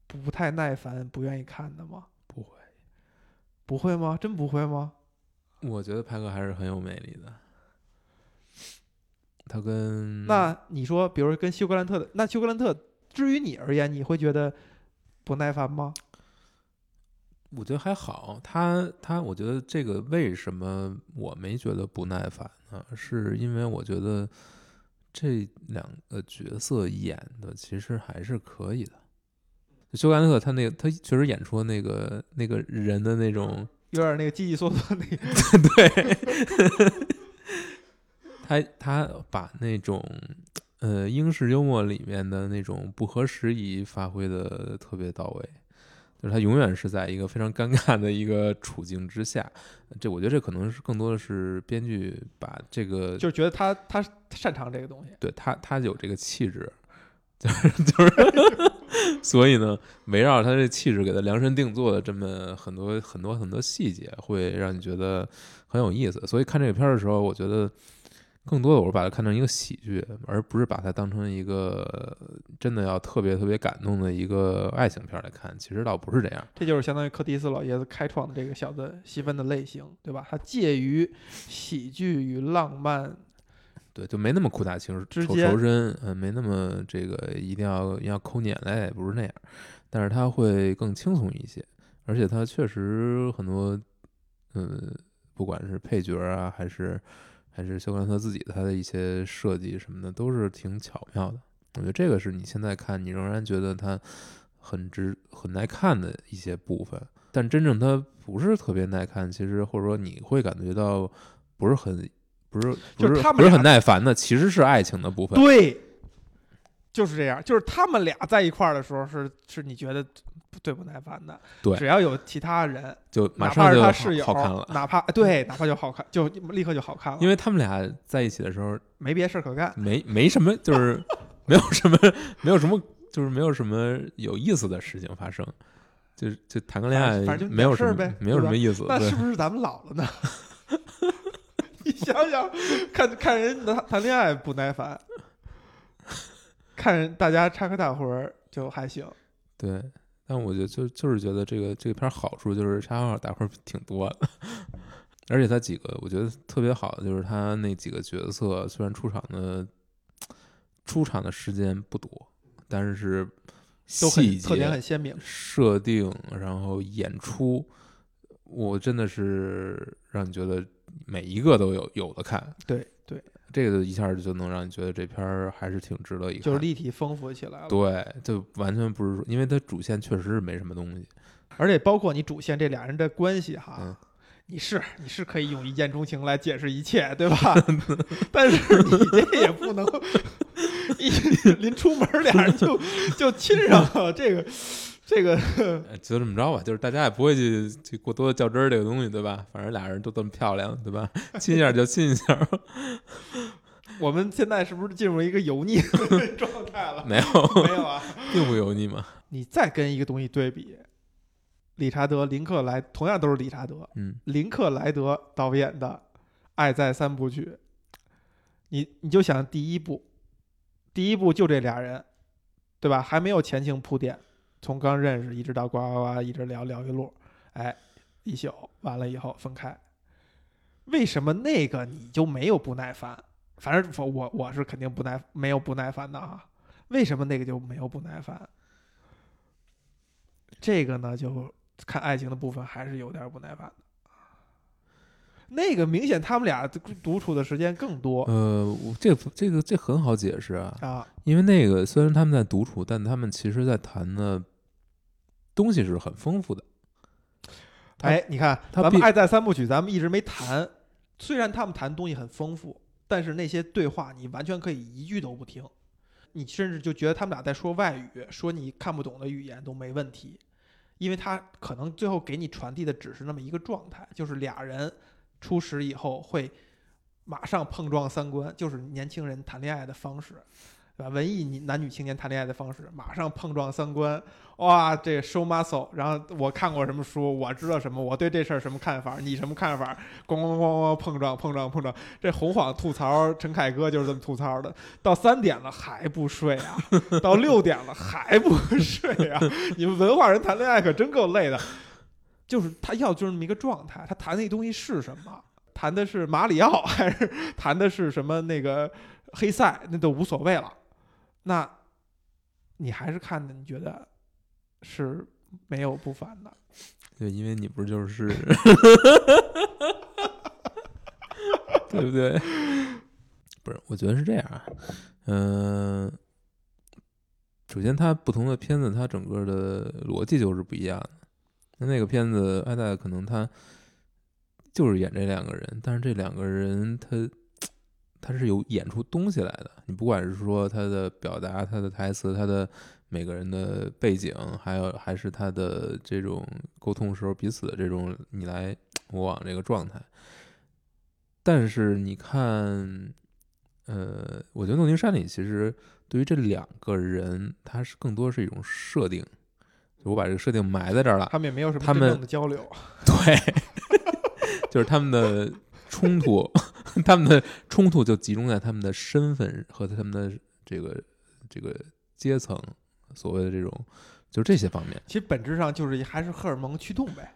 不太耐烦、不愿意看的吗？不会，不会吗？真不会吗？我觉得派克还是很有魅力的。他跟那你说，比如跟休格兰特的，那休格兰特，至于你而言，你会觉得不耐烦吗？我觉得还好，他他，我觉得这个为什么我没觉得不耐烦呢？是因为我觉得这两个角色演的其实还是可以的。休格兰特他那个他确实演出那个那个人的那种，有点那个叽叽嗦嗦那个，对，他他把那种呃英式幽默里面的那种不合时宜发挥的特别到位。就是他永远是在一个非常尴尬的一个处境之下，这我觉得这可能是更多的是编剧把这个，就是觉得他他擅长这个东西，对他他有这个气质，就是 就是，所以呢，围绕他这气质给他量身定做的这么很多很多很多细节，会让你觉得很有意思。所以看这个片儿的时候，我觉得更多的我是把它看成一个喜剧，而不是把它当成一个真的要特别特别感动的一个爱情片儿来看。其实倒不是这样。这就是相当于柯蒂斯老爷子开创的这个小的细分的类型，对吧？它介于喜剧与浪漫，对，就没那么苦大情仇深，呃，没那么这个一定要要抠眼泪，不是那样。但是它会更轻松一些，而且它确实很多，嗯，不管是配角啊，还是还是休格兰特自己的他的一些设计什么的，都是挺巧妙的。我觉得这个是你现在看，你仍然觉得它很值、很耐看的一些部分。但真正它不是特别耐看，其实或者说你会感觉到不是很、不是不就是是不是很耐烦的，其实是爱情的部分。对，就是这样，就是他们俩在一块儿的时候是是你觉得最不耐烦的，对只要有其他人，就马哪怕是上就好他室友，好看了，哪怕对，哪怕就好看，就立刻就好看了，因为他们俩在一起的时候没别事儿可干。没没什么，就是 没有什么没有什么，就是没有什么有意思的事情发生，就是就谈个恋爱反正就没有什么点事儿呗没有什么意思，那是不是咱们老了呢？你想想，看看人谈谈恋爱不耐烦，看大家插科打诨儿就还行。对。但我觉得就就是觉得这个这个片儿好处就是插科打诨儿挺多的，而且他几个我觉得特别好的就是他那几个角色虽然出场的出场的时间不多，但是都细节很特点很鲜明。设定，然后演出，我真的是让你觉得每一个都有有的看，对对，这个一下就能让你觉得这片儿还是挺值得一看。就是立体丰富起来了。对，就完全不是说，因为它主线确实是没什么东西。而且包括你主线这俩人的关系哈，嗯你是你是可以用一见钟情来解释一切，对吧？但是你这也不能 一 临出门俩人就就亲上了，这个这个 呃就这么着吧，就是大家也不会去去过多的较真儿这个东西，对吧？反正俩人都这么漂亮，对吧？亲一下就亲一下，我们现在是不是进入一个油腻的状态了？没有，没有啊，并不油腻嘛。你再跟一个东西对比，理查德·林克莱同样都是理查德，嗯，林克莱德导演的《爱在三部曲》，你你就想第一部，第一部就这俩人，对吧？还没有前情铺垫，从刚认识一直到呱呱呱，一直聊聊一路，哎，一宿完了以后分开。为什么那个你就没有不耐烦？反正我我我是肯定不耐没有不耐烦的啊。为什么那个就没有不耐烦？这个呢，就看爱情的部分还是有点不耐烦的。那个明显他们俩独处的时间更多呃，我这个这个这很好解释啊，啊。因为那个虽然他们在独处，但他们其实在谈的东西是很丰富的。他哎，你看，咱们爱在三部曲，咱们一直没谈。虽然他们谈东西很丰富，但是那些对话你完全可以一句都不听，你甚至就觉得他们俩在说外语，说你看不懂的语言都没问题，因为他可能最后给你传递的只是那么一个状态，就是俩人初识以后会马上碰撞三观，就是年轻人谈恋爱的方式。对吧？文艺男女青年谈恋爱的方式，马上碰撞三观，哇，这 show muscle。然后我看过什么书，我知道什么，我对这事儿什么看法，你什么看法？咣咣咣咣碰撞碰撞碰撞。这洪晃吐槽陈凯歌就是这么吐槽的。到三点了还不睡啊？到六点了还不睡啊？你们文化人谈恋爱可真够累的。就是他要就是这么一个状态，他谈那东西是什么？谈的是马里奥，还是谈的是什么那个黑塞？那都无所谓了。那，你还是看的，你觉得是没有不凡的。对，因为你不是就是，对不对？不是，我觉得是这样啊。嗯、首先，它不同的片子，它整个的逻辑就是不一样的。那那个片子，艾黛可能他就是演这两个人，但是这两个人他他是有演出东西来的。你不管是说他的表达、他的台词、他的每个人的背景，还有还是他的这种沟通时候彼此的这种你来我往这个状态。但是你看，呃，我觉得《诺丁山》里其实对于这两个人，他是更多是一种设定，就我把这个设定埋在这儿了。他们也没有什么真正的交流。对，就是他们的冲突，他们的冲突就集中在他们的身份和他们的这个这个阶层，所谓的这种就是这些方面。其实本质上就是还是荷尔蒙驱动呗。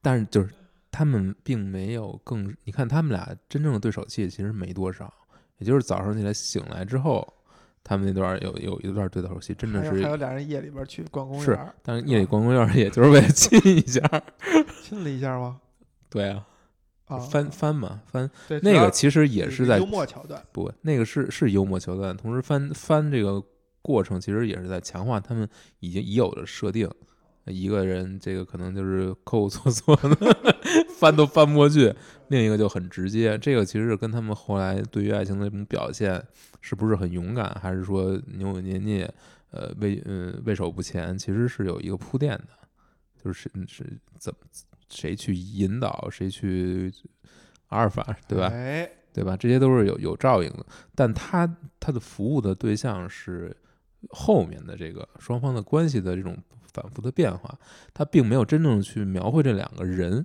但是就是他们并没有更，你看他们俩真正的对手戏其实没多少，也就是早上起来醒来之后，他们那段有有一段对手戏，真的是还有俩人夜里边去逛公园儿，但是夜里逛公园儿也就是为了亲一下，亲了一下吗？对啊，啊，翻翻嘛翻，对，那个其实也是在幽默桥段。不，那个是是幽默桥段，同时翻翻这个过程其实也是在强化他们已经已有的设定。一个人这个可能就是抠抠搓搓的，翻都翻不过去；另一个就很直接。这个其实是跟他们后来对于爱情的这种表现，是不是很勇敢，还是说扭扭捏捏，呃畏呃畏手不前，其实是有一个铺垫的，就是是怎么谁去引导，谁去阿尔法，对吧？哎，对吧？这些都是有有照应的，但他他的服务的对象是后面的这个双方的关系的这种反复的变化，他并没有真正去描绘这两个人，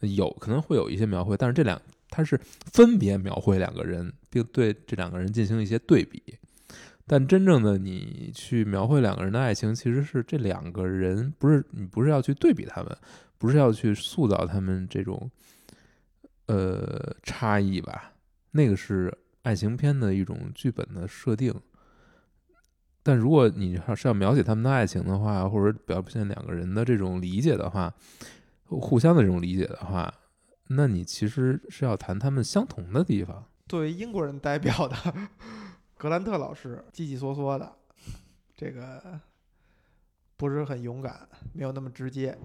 有可能会有一些描绘，但是这两他是分别描绘两个人，并对这两个人进行一些对比。但真正的你去描绘两个人的爱情，其实是这两个人不是你不是要去对比他们，不是要去塑造他们这种呃差异吧，那个是爱情片的一种剧本的设定。但如果你还是要描写他们的爱情的话，或者表现两个人的这种理解的话，互相的这种理解的话，那你其实是要谈他们相同的地方。作为英国人代表的格兰特老师，叽叽嗦嗦的，这个不是很勇敢，没有那么直接。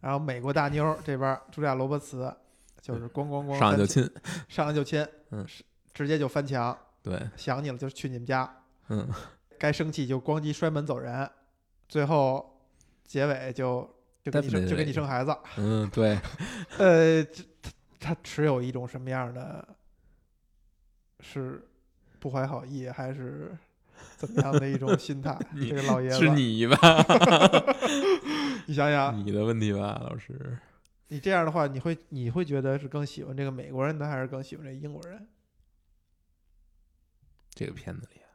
然后美国大妞儿这边儿茱莉亚·罗伯茨就是咣咣咣上来就亲，上来就亲，嗯，直接就翻墙，对，想你了就去你们家，嗯，该生气就咣叽摔门走人，最后结尾就就给你生就给你生孩子。嗯，对，呃，他他持有一种什么样的，是不怀好意还是怎么样的一种心态？你这个老爷子，是你吧？你想想，你的问题吧，老师。你这样的话，你会你会觉得是更喜欢这个美国人呢，还是更喜欢这个英国人？这个片子里，啊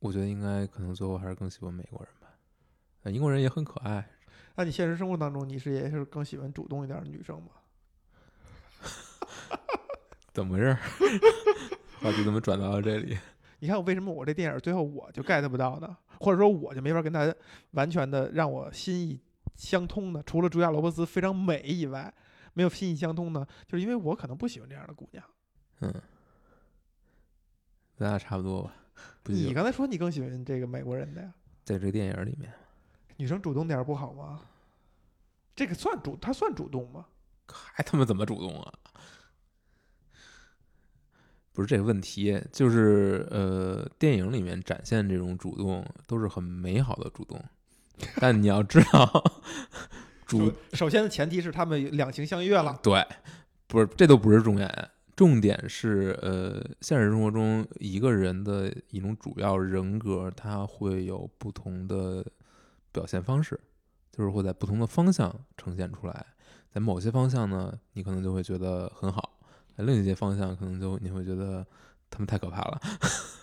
我觉得应该可能最后还是更喜欢美国人吧。呃英国人也很可爱，那你现实生活当中，你是也是更喜欢主动一点的女生吗？怎么回事儿？话题怎么转到了这里？你看我为什么我这电影最后我就 get 不到呢？或者说我就没法跟他完全的让我心意相通呢，除了朱亚·罗伯斯非常美以外，没有心意相通呢？就是因为我可能不喜欢这样的姑娘。嗯，咱俩差不多吧。不你刚才说你更喜欢这个美国人的呀？在这个电影里面，女生主动点儿不好吗？这个算主，她算主动吗？还他妈怎么主动啊？不是这个问题，就是呃，电影里面展现这种主动都是很美好的主动，但你要知道，主首首先的前提是他们两情相悦了。对，不是这都不是重点，重点是呃，现实生活中一个人的一种主要人格，他会有不同的表现方式，就是会在不同的方向呈现出来。在某些方向呢，你可能就会觉得很好；在另一些方向，可能就你会觉得他们太可怕了。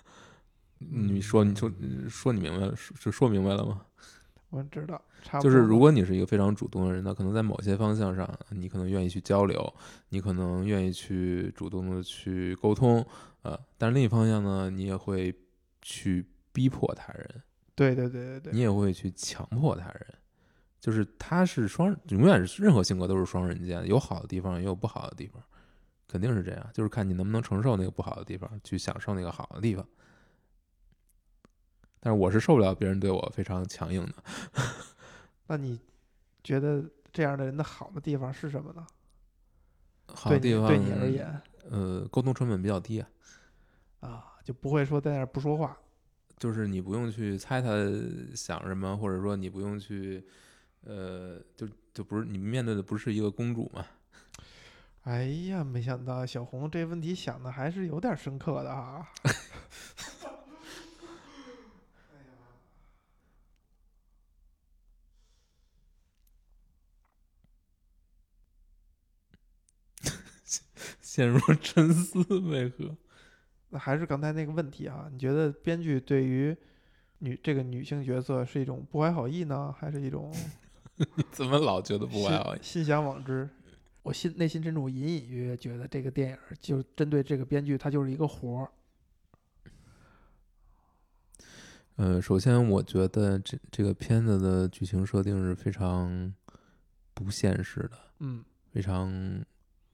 你说，你说，说你明白了，说说明白了吗？我知道，差不就是如果你是一个非常主动的人，那可能在某些方向上，你可能愿意去交流，你可能愿意去主动的去沟通，呃，但是另一方向呢，你也会去逼迫他人，对对对对对，你也会去强迫他人，就是他是双，永远是任何性格都是双刃剑，有好的地方，也有不好的地方，肯定是这样，就是看你能不能承受那个不好的地方，去享受那个好的地方。但是我是受不了别人对我非常强硬的，那你觉得这样的人的好的地方是什么呢？好的地方对你对你而言呃，沟通成本比较低啊，啊，就不会说在那儿不说话。就是你不用去猜他想什么，或者说你不用去，呃，就就不是你面对的不是一个公主嘛，哎呀，没想到小红这问题想的还是有点深刻的哈。陷入沉思，为何？那还是刚才那个问题啊，你觉得编剧对于女这个女性角色是一种不怀好意呢，还是一种你 怎么老觉得不怀好意？心想往之？我心内心深处隐隐约约觉得这个电影就针对这个编剧，他就是一个活儿。呃，首先我觉得这这个片子的剧情设定是非常不现实的，嗯，非常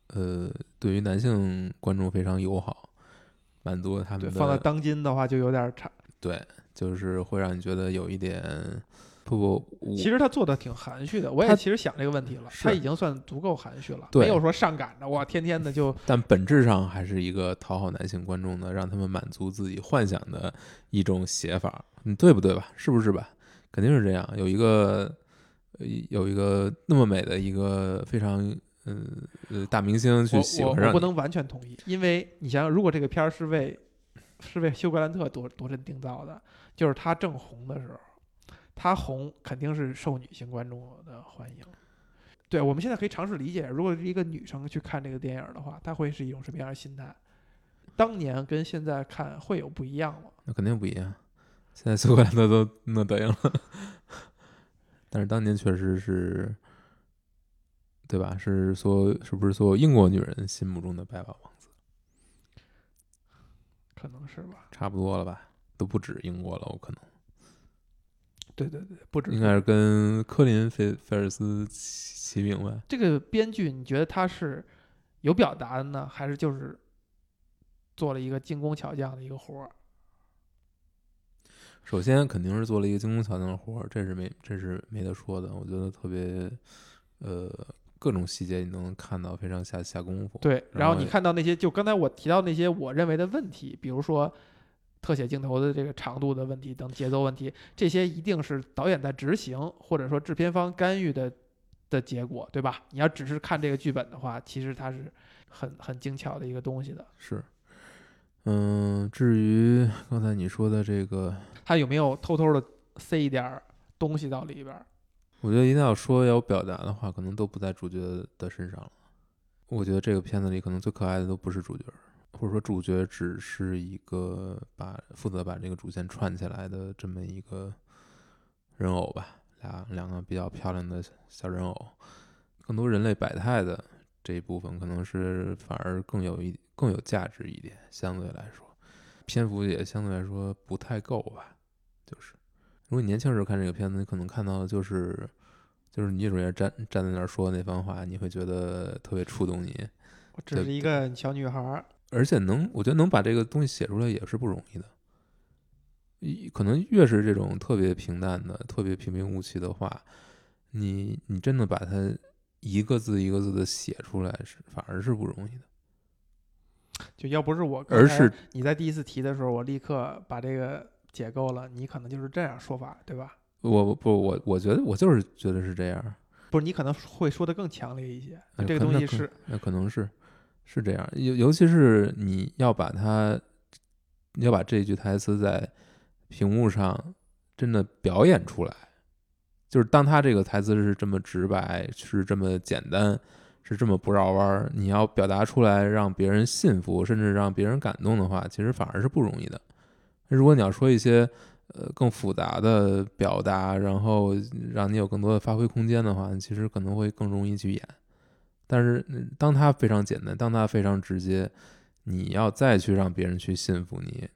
呃，对于男性观众非常友好，满足了他，们的放在当今的话就有点差。对，就是会让你觉得有一点不不，其实他做的挺含蓄的，我也其实想这个问题了，是他已经算足够含蓄了，没有说上赶着哇，天天的就 但本质上还是一个讨好男性观众的，让他们满足自己幻想的一种写法，你对不对吧？是不是吧？肯定是这样。有一个呃有一个那么美的一个非常嗯呃大明星去我我喜欢上你，我不能完全同意，因为你想想，如果这个片儿是为是为休格兰特度度身订造的，就是他正红的时候，他红肯定是受女性观众的欢迎。对，我们现在可以尝试理解，如果是一个女生去看这个电影的话，她会是一种什么样的心态？当年跟现在看会有不一样吗？那肯定不一样。现在苏格兰的 都那德行了，但是当年确实是，对吧？是所有是不是所有英国女人心目中的白马王子？可能是吧。差不多了吧？都不止英国了，我可能。对对对，不止应该是跟科林菲菲尔斯齐齐名吧？这个编剧，你觉得他是有表达的呢，还是就是做了一个精工巧匠的一个活儿？首先肯定是做了一个精工巧匠的活儿，这是没这是没得说的。我觉得特别，呃，各种细节你都能看到，非常下下功夫。对，然后你看到那些，就刚才我提到那些我认为的问题，比如说特写镜头的这个长度的问题等节奏问题，这些一定是导演在执行或者说制片方干预的的结果，对吧？你要只是看这个剧本的话，其实它是很很精巧的一个东西的。是。嗯，至于刚才你说的这个，他有没有偷偷的塞一点儿东西到里边儿？我觉得一定要说要表达的话，可能都不在主角的身上了。我觉得这个片子里可能最可爱的都不是主角，或者说主角只是一个把负责把这个主线串起来的这么一个人偶吧，俩两个比较漂亮的小人偶。更多人类百态的这一部分，可能是反而更有一更有价值一点，相对来说，篇幅也相对来说不太够吧，就是。如果你年轻时候看这个片子，你可能看到的就是就是女主角站站在那儿说那番话，你会觉得特别触动你，我只是一个小女孩儿，而且能，我觉得能把这个东西写出来也是不容易的。一可能越是这种特别平淡的、特别平平无奇的话，你你真的把它一个字一个字的写出来，是反而是不容易的。就要不是我而是你在第一次提的时候，我立刻把这个解构了，你可能就是这样说法，对吧？我不我我觉得我就是觉得是这样，不是，你可能会说的更强烈一些。哎这个东西是那可能是是这样，尤尤其是你要把它，你要把这句台词在屏幕上真的表演出来，就是当他这个台词是这么直白，是这么简单，是这么不绕弯儿，你要表达出来让别人信服，甚至让别人感动的话，其实反而是不容易的。如果你要说一些呃更复杂的表达，然后让你有更多的发挥空间的话，其实可能会更容易去演。但是嗯当它非常简单，当它非常直接，你要再去让别人去信服你，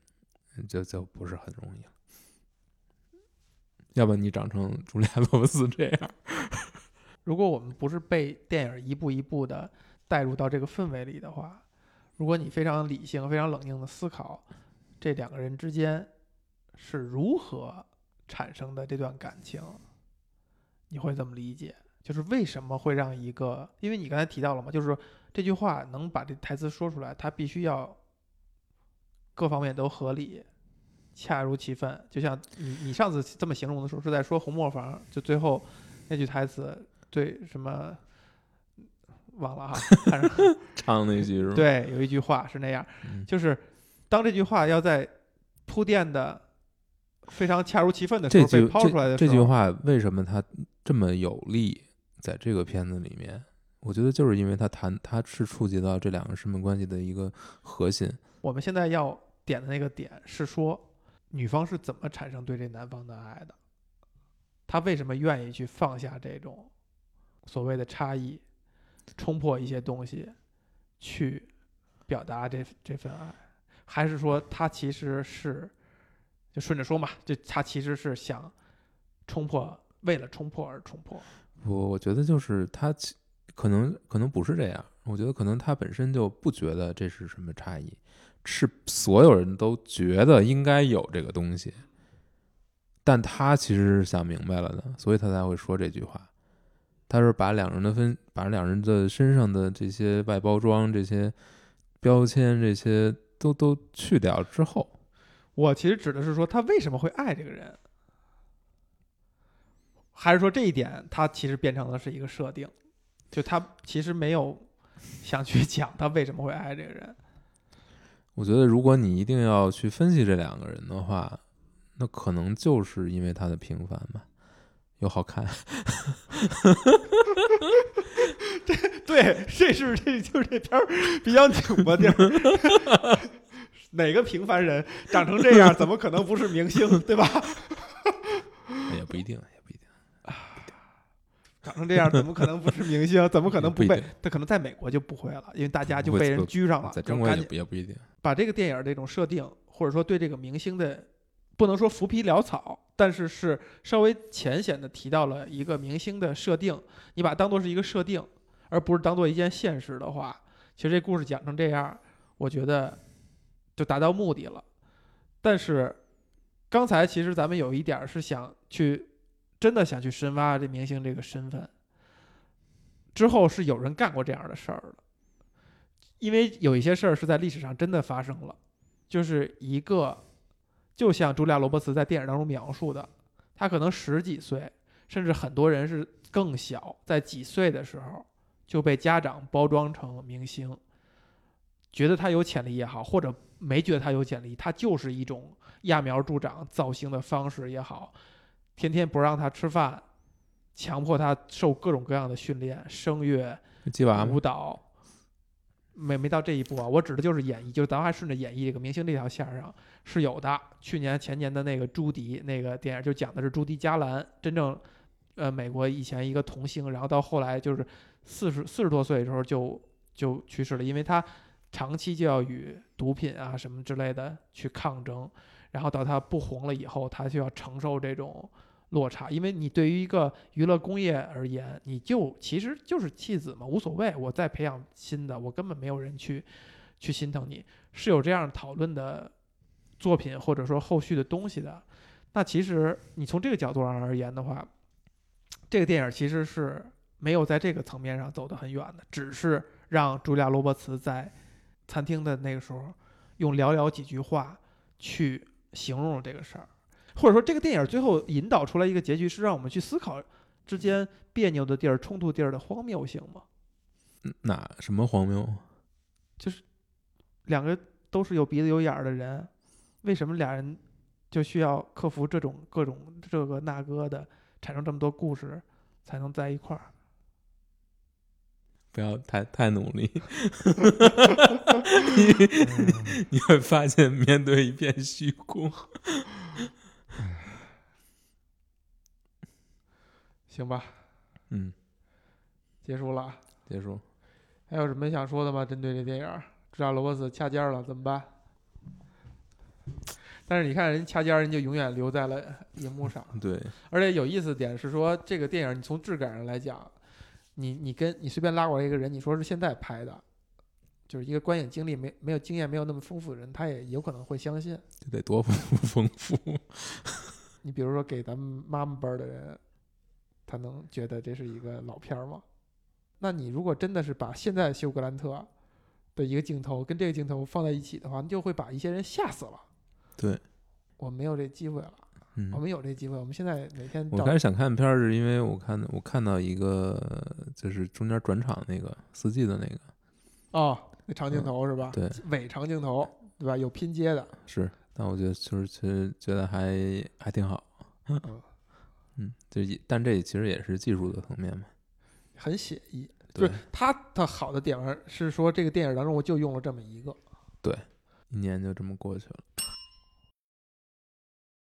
就就不是很容易了。要不然你长成 茱莉亚·罗伯斯这样，如果我们不是被电影一步一步的带入到这个氛围里的话，如果你非常理性、非常冷静的思考这两个人之间是如何产生的这段感情，你会怎么理解？就是为什么会让一个，因为你刚才提到了嘛，就是说这句话能把这台词说出来，它必须要各方面都合理，恰如其分。就像你你上次这么形容的时候，是在说红磨坊，就最后那句台词，对什么忘了哈，反正 唱那句是吗？，对有一句话是那样，嗯就是当这句话要在铺垫的非常恰如其分的时候被抛出来的时候，这这句话为什么它这么有力？在这个片子里面，我觉得就是因为它谈它是触及到这两个身份关系的一个核心。我们现在要点的那个点是说，女方是怎么产生对这男方的爱的？她为什么愿意去放下这种所谓的差异，冲破一些东西，去表达这这份爱？还是说她其实是就顺着说嘛？就她其实是想冲破，为了冲破而冲破。我我觉得就是他可能可能不是这样，我觉得可能他本身就不觉得这是什么差异，是所有人都觉得应该有这个东西，但他其实是想明白了的，所以他才会说这句话。他是把两人的分，把两人的身上的这些外包装、这些标签、这些都都去掉之后，我其实指的是说，他为什么会爱这个人，还是说这一点他其实变成了是一个设定，就他其实没有想去讲他为什么会爱这个人。我觉得，如果你一定要去分析这两个人的话，那可能就是因为他的平凡吧，又好看。对，这是这就是这片儿比较拧巴地儿。哪个平凡人长成这样，怎么可能不是明星，对吧？也不一定。长成这样，怎么可能不是明星？怎么可能不被？他可能在美国就不会了，因为大家就被人拘上了，在中国也不也不一定。把这个电影这种设定，或者说对这个明星的，不能说浮皮潦草，但是是稍微浅显的提到了一个明星的设定，你把它当做是一个设定，而不是当做一件现实的话，其实这故事讲成这样，我觉得就达到目的了。但是刚才其实咱们有一点儿是想去，真的想去深挖这明星这个身份。之后是有人干过这样的事儿的，因为有一些事儿是在历史上真的发生了，就是一个，就像茱莉亚·罗伯茨在电影当中描述的，他可能十几岁，甚至很多人是更小，在几岁的时候就被家长包装成明星，觉得他有潜力也好，或者没觉得他有潜力，他就是一种揠苗助长、造星的方式也好，天天不让他吃饭，强迫他受各种各样的训练，声乐、鸡娃舞，蹈，没没到这一步啊。我指的就是演绎，就是咱们还顺着演绎这个明星这条线儿上是有的。去年前年的那个朱迪那个电影就讲的是朱迪加兰，真正呃美国以前一个童星，然后到后来就是四十四十多岁的时候就就去世了，因为他长期就要与毒品啊什么之类的去抗争，然后到他不红了以后，他就要承受这种落差，因为你对于一个娱乐工业而言，你就其实就是弃子嘛，无所谓，我再培养新的，我根本没有人去去心疼你，是有这样讨论的作品或者说后续的东西的。那其实你从这个角度上而言的话，这个电影其实是没有在这个层面上走得很远的，只是让茱莉亚·罗伯茨在餐厅的那个时候用寥寥几句话去形容了这个事儿，或者说这个电影最后引导出来一个结局是让我们去思考之间别扭的地儿、冲突地儿的荒谬性吗？嗯哪什么荒谬？就是两个都是有鼻子有眼儿的人，为什么俩人就需要克服这种各种这个那个的，产生这么多故事，才能在一块儿？不要太太努力，你你会发现面对一片虚空。行吧，嗯，结束了。结束。还有什么想说的吗？针对这电影儿，茱莉亚·罗伯斯掐尖儿了，怎么办？但是你看人掐尖儿，人就永远留在了荧幕上。对，而且有意思的点是说，这个电影你从质感上来讲，你你跟你随便拉过来一个人，你说是现在拍的，就是一个观影经历没没有经验没有那么丰富的人，他也有可能会相信。这得多丰富。你比如说给咱们妈妈辈儿的人，他能觉得这是一个老片儿吗？那你如果真的是把现在休格兰特的一个镜头跟这个镜头放在一起的话，你就会把一些人吓死了。对，我没有这机会了，嗯我，们有这机会，我们现在每天我开始想看片儿是因为我看我看到一个就是中间转场那个司机的那个哦，那长镜头是吧？对，伪长镜头对吧？有拼接的，是，但我觉得就是其实觉得还还挺好。嗯，嗯，就也但这其实也是技术的层面嘛。很写意。就对是，它的好的点儿是说，这个电影当中我就用了这么一个，对一年就这么过去了。